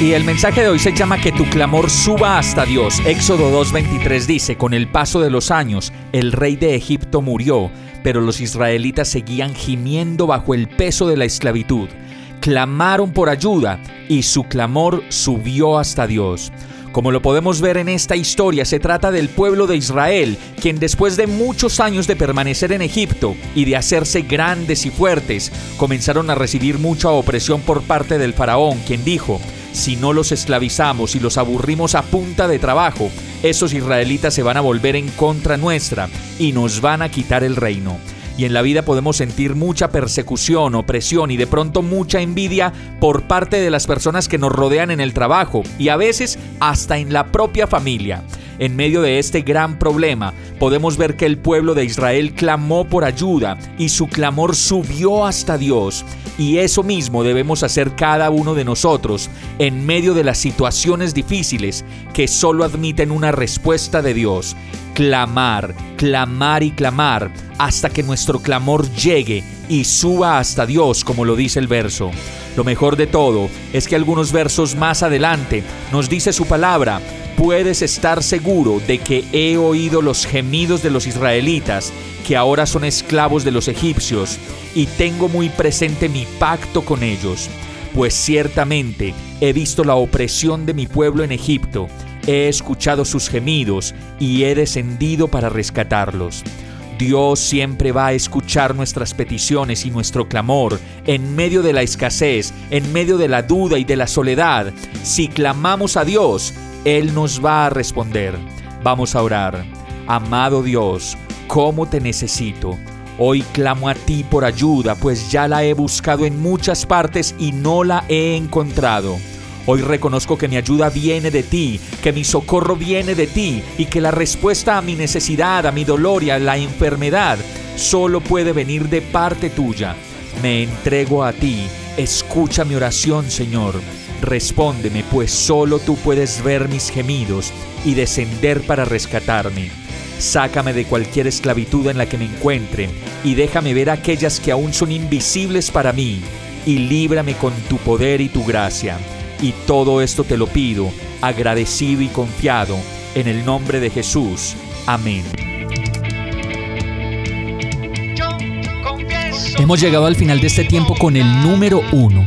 Y el mensaje de hoy se llama Que tu clamor suba hasta Dios. Éxodo 2.23 dice, con el paso de los años, el rey de Egipto murió pero los israelitas seguían gimiendo bajo el peso de la esclavitud. Clamaron por ayuda y su clamor subió hasta Dios. Como lo podemos ver en esta historia, se trata del pueblo de Israel, quien después de muchos años de permanecer en Egipto y de hacerse grandes y fuertes, comenzaron a recibir mucha opresión por parte del faraón, quien dijo, si no los esclavizamos y los aburrimos a punta de trabajo, esos israelitas se van a volver en contra nuestra y nos van a quitar el reino. Y en la vida podemos sentir mucha persecución, opresión y de pronto mucha envidia por parte de las personas que nos rodean en el trabajo y a veces hasta en la propia familia. En medio de este gran problema, podemos ver que el pueblo de Israel clamó por ayuda y su clamor subió hasta Dios. Y eso mismo debemos hacer cada uno de nosotros en medio de las situaciones difíciles que solo admiten una respuesta de Dios. Clamar, clamar y clamar hasta que nuestro clamor llegue y suba hasta Dios, como lo dice el verso. Lo mejor de todo es que algunos versos más adelante nos dice su palabra, puedes estar seguro de que he oído los gemidos de los israelitas, que ahora son esclavos de los egipcios, y tengo muy presente mi pacto con ellos, pues ciertamente he visto la opresión de mi pueblo en Egipto, he escuchado sus gemidos y he descendido para rescatarlos. Dios siempre va a escuchar nuestras peticiones y nuestro clamor en medio de la escasez, en medio de la duda y de la soledad. Si clamamos a Dios, él nos va a responder. Vamos a orar. Amado Dios, ¿cómo te necesito? Hoy clamo a ti por ayuda, pues ya la he buscado en muchas partes y no la he encontrado. Hoy reconozco que mi ayuda viene de ti, que mi socorro viene de ti y que la respuesta a mi necesidad, a mi dolor y a la enfermedad solo puede venir de parte tuya. Me entrego a ti. Escucha mi oración, Señor. Respóndeme, pues solo tú puedes ver mis gemidos y descender para rescatarme. Sácame de cualquier esclavitud en la que me encuentre y déjame ver aquellas que aún son invisibles para mí y líbrame con tu poder y tu gracia. Y todo esto te lo pido, agradecido y confiado, en el nombre de Jesús. Amén. Hemos llegado al final de este tiempo con el número uno